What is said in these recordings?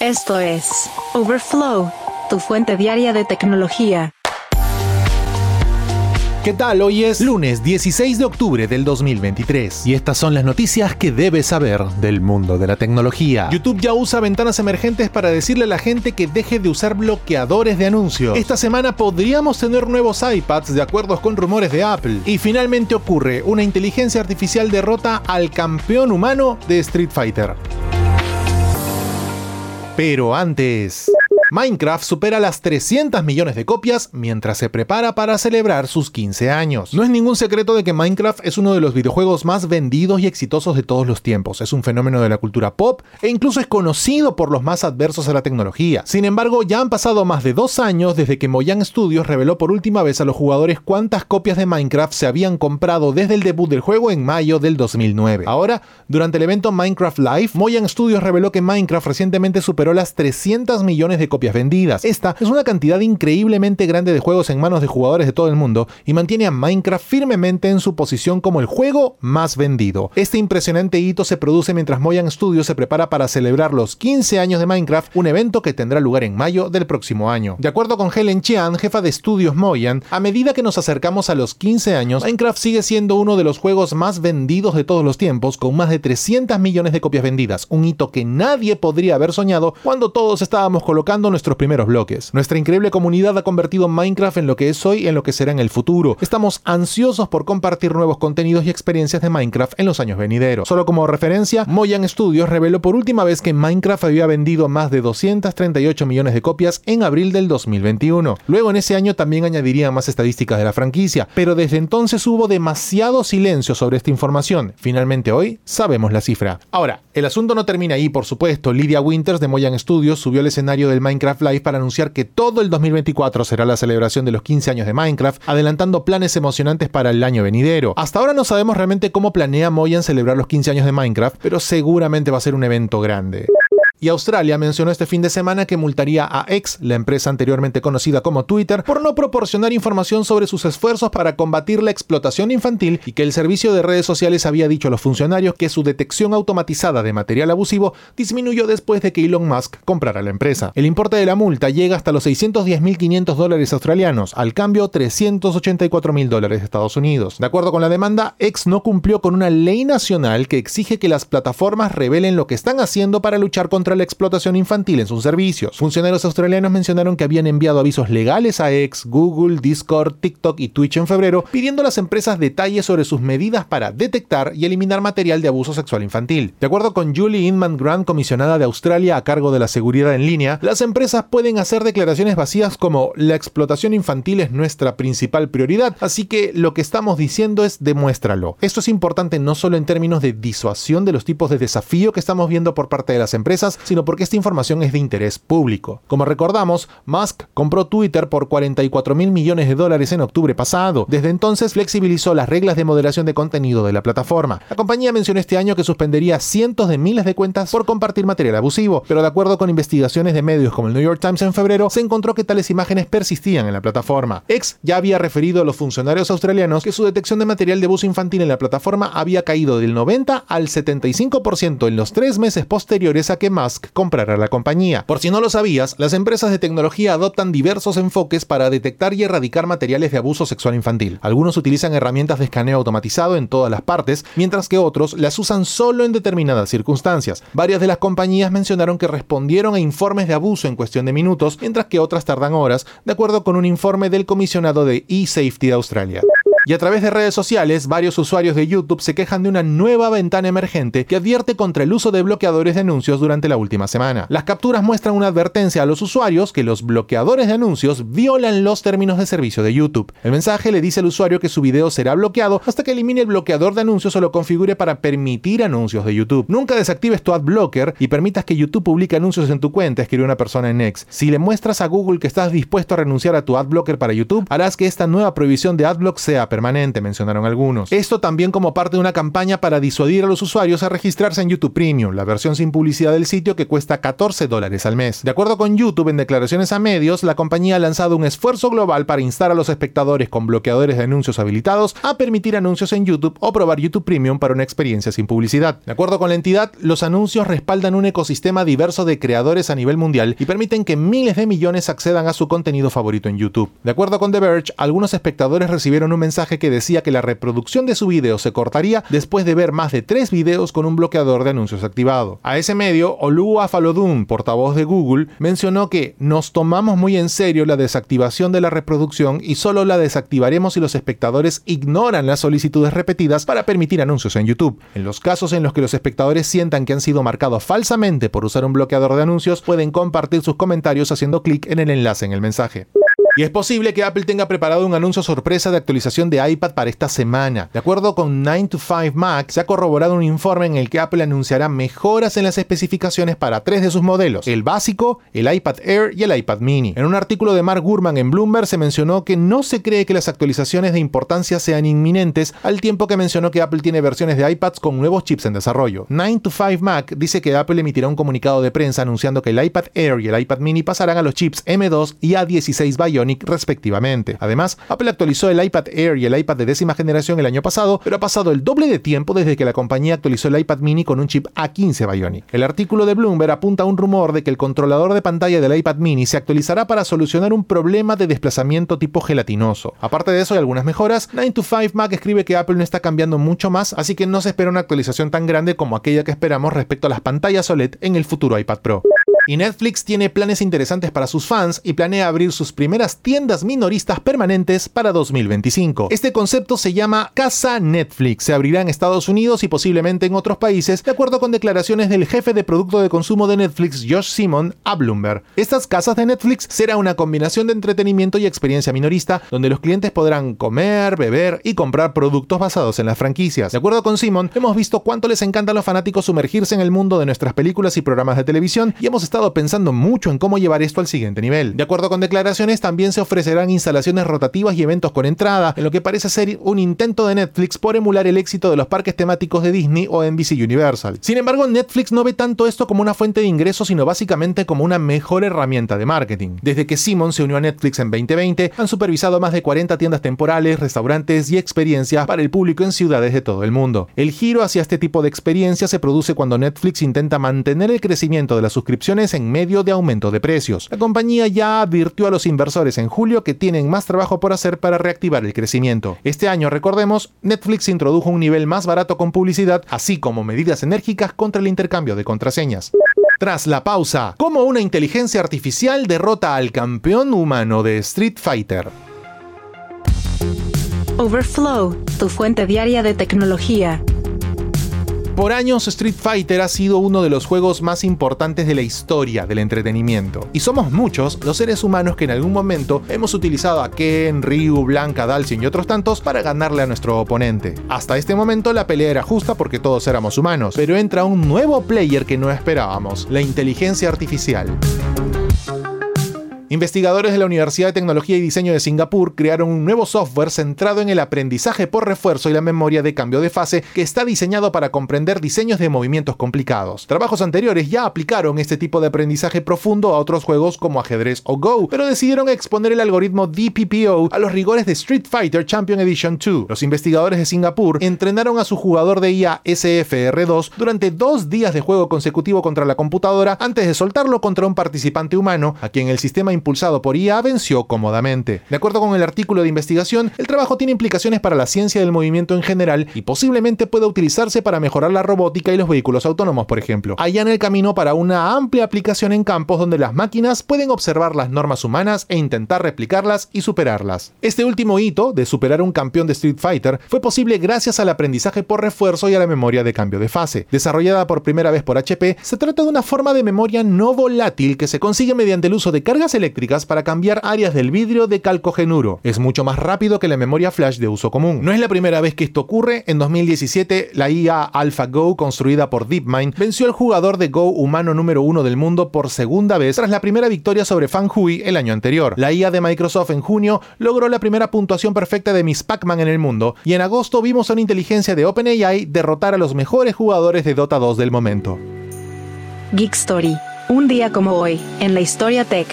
Esto es Overflow, tu fuente diaria de tecnología. ¿Qué tal? Hoy es lunes 16 de octubre del 2023 y estas son las noticias que debes saber del mundo de la tecnología. YouTube ya usa ventanas emergentes para decirle a la gente que deje de usar bloqueadores de anuncios. Esta semana podríamos tener nuevos iPads de acuerdo con rumores de Apple. Y finalmente ocurre, una inteligencia artificial derrota al campeón humano de Street Fighter. Pero antes... Minecraft supera las 300 millones de copias mientras se prepara para celebrar sus 15 años. No es ningún secreto de que Minecraft es uno de los videojuegos más vendidos y exitosos de todos los tiempos. Es un fenómeno de la cultura pop e incluso es conocido por los más adversos a la tecnología. Sin embargo, ya han pasado más de dos años desde que Mojang Studios reveló por última vez a los jugadores cuántas copias de Minecraft se habían comprado desde el debut del juego en mayo del 2009. Ahora, durante el evento Minecraft Live, Mojang Studios reveló que Minecraft recientemente superó las 300 millones de copias vendidas. Esta es una cantidad increíblemente grande de juegos en manos de jugadores de todo el mundo y mantiene a Minecraft firmemente en su posición como el juego más vendido. Este impresionante hito se produce mientras Mojang Studios se prepara para celebrar los 15 años de Minecraft, un evento que tendrá lugar en mayo del próximo año. De acuerdo con Helen Chian, jefa de estudios Mojang, a medida que nos acercamos a los 15 años, Minecraft sigue siendo uno de los juegos más vendidos de todos los tiempos, con más de 300 millones de copias vendidas, un hito que nadie podría haber soñado cuando todos estábamos colocando nuestros primeros bloques. Nuestra increíble comunidad ha convertido Minecraft en lo que es hoy y en lo que será en el futuro. Estamos ansiosos por compartir nuevos contenidos y experiencias de Minecraft en los años venideros. Solo como referencia, Mojang Studios reveló por última vez que Minecraft había vendido más de 238 millones de copias en abril del 2021. Luego en ese año también añadirían más estadísticas de la franquicia, pero desde entonces hubo demasiado silencio sobre esta información. Finalmente hoy sabemos la cifra. Ahora, el asunto no termina ahí, por supuesto. Lydia Winters de Mojang Studios subió al escenario del Minecraft Minecraft Live para anunciar que todo el 2024 será la celebración de los 15 años de Minecraft, adelantando planes emocionantes para el año venidero. Hasta ahora no sabemos realmente cómo planea Mojang celebrar los 15 años de Minecraft, pero seguramente va a ser un evento grande. Y Australia mencionó este fin de semana que multaría a X, la empresa anteriormente conocida como Twitter, por no proporcionar información sobre sus esfuerzos para combatir la explotación infantil y que el servicio de redes sociales había dicho a los funcionarios que su detección automatizada de material abusivo disminuyó después de que Elon Musk comprara la empresa. El importe de la multa llega hasta los 610.500 dólares australianos, al cambio 384.000 dólares de Estados Unidos. De acuerdo con la demanda, X no cumplió con una ley nacional que exige que las plataformas revelen lo que están haciendo para luchar contra la explotación infantil en sus servicios. Funcionarios australianos mencionaron que habían enviado avisos legales a X, Google, Discord, TikTok y Twitch en febrero, pidiendo a las empresas detalles sobre sus medidas para detectar y eliminar material de abuso sexual infantil. De acuerdo con Julie Inman Grant, comisionada de Australia a cargo de la seguridad en línea, las empresas pueden hacer declaraciones vacías como la explotación infantil es nuestra principal prioridad, así que lo que estamos diciendo es demuéstralo. Esto es importante no solo en términos de disuasión de los tipos de desafío que estamos viendo por parte de las empresas, sino porque esta información es de interés público. Como recordamos, Musk compró Twitter por 44 mil millones de dólares en octubre pasado. Desde entonces flexibilizó las reglas de moderación de contenido de la plataforma. La compañía mencionó este año que suspendería cientos de miles de cuentas por compartir material abusivo, pero de acuerdo con investigaciones de medios como el New York Times en febrero, se encontró que tales imágenes persistían en la plataforma. X ya había referido a los funcionarios australianos que su detección de material de abuso infantil en la plataforma había caído del 90 al 75% en los tres meses posteriores a que Musk comprará la compañía. Por si no lo sabías, las empresas de tecnología adoptan diversos enfoques para detectar y erradicar materiales de abuso sexual infantil. Algunos utilizan herramientas de escaneo automatizado en todas las partes, mientras que otros las usan solo en determinadas circunstancias. Varias de las compañías mencionaron que respondieron a informes de abuso en cuestión de minutos, mientras que otras tardan horas, de acuerdo con un informe del comisionado de eSafety de Australia. Y a través de redes sociales, varios usuarios de YouTube se quejan de una nueva ventana emergente que advierte contra el uso de bloqueadores de anuncios durante la última semana. Las capturas muestran una advertencia a los usuarios que los bloqueadores de anuncios violan los términos de servicio de YouTube. El mensaje le dice al usuario que su video será bloqueado hasta que elimine el bloqueador de anuncios o lo configure para permitir anuncios de YouTube. Nunca desactives tu ad blocker y permitas que YouTube publique anuncios en tu cuenta, escribió una persona en X. Si le muestras a Google que estás dispuesto a renunciar a tu ad blocker para YouTube, harás que esta nueva prohibición de adblock sea permanente, mencionaron algunos. Esto también como parte de una campaña para disuadir a los usuarios a registrarse en YouTube Premium, la versión sin publicidad del sitio que cuesta 14 dólares al mes. De acuerdo con YouTube, en declaraciones a medios, la compañía ha lanzado un esfuerzo global para instar a los espectadores con bloqueadores de anuncios habilitados a permitir anuncios en YouTube o probar YouTube Premium para una experiencia sin publicidad. De acuerdo con la entidad, los anuncios respaldan un ecosistema diverso de creadores a nivel mundial y permiten que miles de millones accedan a su contenido favorito en YouTube. De acuerdo con The Verge, algunos espectadores recibieron un mensaje que decía que la reproducción de su video se cortaría después de ver más de tres videos con un bloqueador de anuncios activado. A ese medio, Oluwa Falodun, portavoz de Google, mencionó que nos tomamos muy en serio la desactivación de la reproducción y solo la desactivaremos si los espectadores ignoran las solicitudes repetidas para permitir anuncios en YouTube. En los casos en los que los espectadores sientan que han sido marcados falsamente por usar un bloqueador de anuncios, pueden compartir sus comentarios haciendo clic en el enlace en el mensaje. Y es posible que Apple tenga preparado un anuncio sorpresa de actualización de iPad para esta semana. De acuerdo con 9 to 5 Mac, se ha corroborado un informe en el que Apple anunciará mejoras en las especificaciones para tres de sus modelos, el básico, el iPad Air y el iPad mini. En un artículo de Mark Gurman en Bloomberg se mencionó que no se cree que las actualizaciones de importancia sean inminentes, al tiempo que mencionó que Apple tiene versiones de iPads con nuevos chips en desarrollo. 9 to 5 Mac dice que Apple emitirá un comunicado de prensa anunciando que el iPad Air y el iPad mini pasarán a los chips M2 y A16 Bionic respectivamente. Además, Apple actualizó el iPad Air y el iPad de décima generación el año pasado, pero ha pasado el doble de tiempo desde que la compañía actualizó el iPad mini con un chip A15 Bionic. El artículo de Bloomberg apunta a un rumor de que el controlador de pantalla del iPad mini se actualizará para solucionar un problema de desplazamiento tipo gelatinoso. Aparte de eso, hay algunas mejoras. 9 to 5 Mac escribe que Apple no está cambiando mucho más, así que no se espera una actualización tan grande como aquella que esperamos respecto a las pantallas OLED en el futuro iPad Pro. Y Netflix tiene planes interesantes para sus fans y planea abrir sus primeras tiendas minoristas permanentes para 2025. Este concepto se llama Casa Netflix. Se abrirá en Estados Unidos y posiblemente en otros países, de acuerdo con declaraciones del jefe de producto de consumo de Netflix, Josh Simon, a Bloomberg. Estas casas de Netflix será una combinación de entretenimiento y experiencia minorista, donde los clientes podrán comer, beber y comprar productos basados en las franquicias. De acuerdo con Simon, hemos visto cuánto les encanta a los fanáticos sumergirse en el mundo de nuestras películas y programas de televisión y hemos estado pensando mucho en cómo llevar esto al siguiente nivel. De acuerdo con declaraciones, también se ofrecerán instalaciones rotativas y eventos con entrada, en lo que parece ser un intento de Netflix por emular el éxito de los parques temáticos de Disney o NBC Universal. Sin embargo, Netflix no ve tanto esto como una fuente de ingresos, sino básicamente como una mejor herramienta de marketing. Desde que Simon se unió a Netflix en 2020, han supervisado más de 40 tiendas temporales, restaurantes y experiencias para el público en ciudades de todo el mundo. El giro hacia este tipo de experiencia se produce cuando Netflix intenta mantener el crecimiento de las suscripciones en medio de aumento de precios. La compañía ya advirtió a los inversores en julio que tienen más trabajo por hacer para reactivar el crecimiento. Este año, recordemos, Netflix introdujo un nivel más barato con publicidad, así como medidas enérgicas contra el intercambio de contraseñas. Tras la pausa, ¿cómo una inteligencia artificial derrota al campeón humano de Street Fighter? Overflow, tu fuente diaria de tecnología. Por años Street Fighter ha sido uno de los juegos más importantes de la historia del entretenimiento. Y somos muchos los seres humanos que en algún momento hemos utilizado a Ken, Ryu, Blanca, Dalsin y otros tantos para ganarle a nuestro oponente. Hasta este momento la pelea era justa porque todos éramos humanos, pero entra un nuevo player que no esperábamos, la inteligencia artificial. Investigadores de la Universidad de Tecnología y Diseño de Singapur crearon un nuevo software centrado en el aprendizaje por refuerzo y la memoria de cambio de fase que está diseñado para comprender diseños de movimientos complicados. Trabajos anteriores ya aplicaron este tipo de aprendizaje profundo a otros juegos como ajedrez o Go, pero decidieron exponer el algoritmo DPPO a los rigores de Street Fighter Champion Edition 2. Los investigadores de Singapur entrenaron a su jugador de IA SFR2 durante dos días de juego consecutivo contra la computadora antes de soltarlo contra un participante humano, a quien el sistema impulsado por IA venció cómodamente. De acuerdo con el artículo de investigación, el trabajo tiene implicaciones para la ciencia del movimiento en general y posiblemente pueda utilizarse para mejorar la robótica y los vehículos autónomos, por ejemplo. Allá en el camino para una amplia aplicación en campos donde las máquinas pueden observar las normas humanas e intentar replicarlas y superarlas. Este último hito, de superar un campeón de Street Fighter, fue posible gracias al aprendizaje por refuerzo y a la memoria de cambio de fase. Desarrollada por primera vez por HP, se trata de una forma de memoria no volátil que se consigue mediante el uso de cargas eléctricas para cambiar áreas del vidrio de calcogenuro. Es mucho más rápido que la memoria flash de uso común. No es la primera vez que esto ocurre. En 2017, la IA AlphaGo, construida por DeepMind, venció al jugador de Go humano número uno del mundo por segunda vez tras la primera victoria sobre Fan Hui el año anterior. La IA de Microsoft en junio logró la primera puntuación perfecta de Miss Pac-Man en el mundo, y en agosto vimos a una inteligencia de OpenAI derrotar a los mejores jugadores de Dota 2 del momento. Geek Story. Un día como hoy, en la historia tech.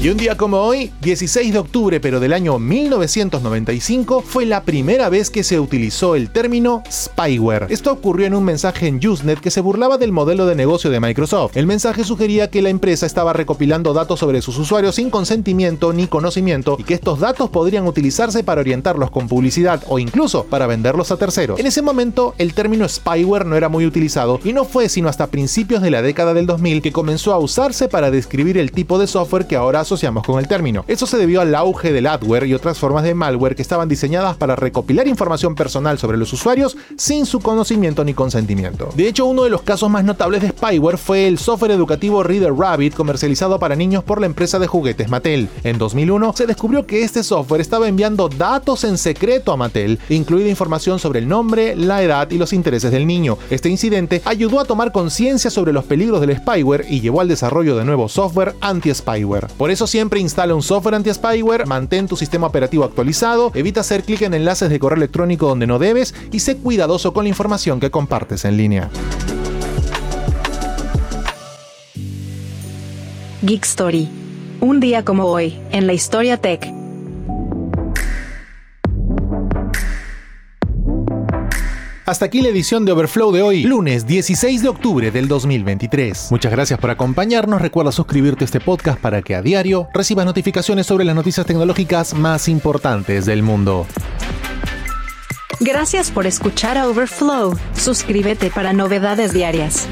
Y un día como hoy, 16 de octubre pero del año 1995, fue la primera vez que se utilizó el término spyware. Esto ocurrió en un mensaje en Usenet que se burlaba del modelo de negocio de Microsoft. El mensaje sugería que la empresa estaba recopilando datos sobre sus usuarios sin consentimiento ni conocimiento y que estos datos podrían utilizarse para orientarlos con publicidad o incluso para venderlos a terceros. En ese momento, el término spyware no era muy utilizado y no fue sino hasta principios de la década del 2000 que comenzó a usarse para describir el tipo de software que ahora asociamos con el término. Eso se debió al auge del adware y otras formas de malware que estaban diseñadas para recopilar información personal sobre los usuarios sin su conocimiento ni consentimiento. De hecho, uno de los casos más notables de spyware fue el software educativo Reader Rabbit comercializado para niños por la empresa de juguetes Mattel. En 2001 se descubrió que este software estaba enviando datos en secreto a Mattel, incluida información sobre el nombre, la edad y los intereses del niño. Este incidente ayudó a tomar conciencia sobre los peligros del spyware y llevó al desarrollo de nuevo software anti-spyware. Por eso eso siempre instala un software anti-spyware, mantén tu sistema operativo actualizado, evita hacer clic en enlaces de correo electrónico donde no debes y sé cuidadoso con la información que compartes en línea. Geek Story. Un día como hoy, en la historia tech. Hasta aquí la edición de Overflow de hoy, lunes 16 de octubre del 2023. Muchas gracias por acompañarnos. Recuerda suscribirte a este podcast para que a diario recibas notificaciones sobre las noticias tecnológicas más importantes del mundo. Gracias por escuchar a Overflow. Suscríbete para novedades diarias.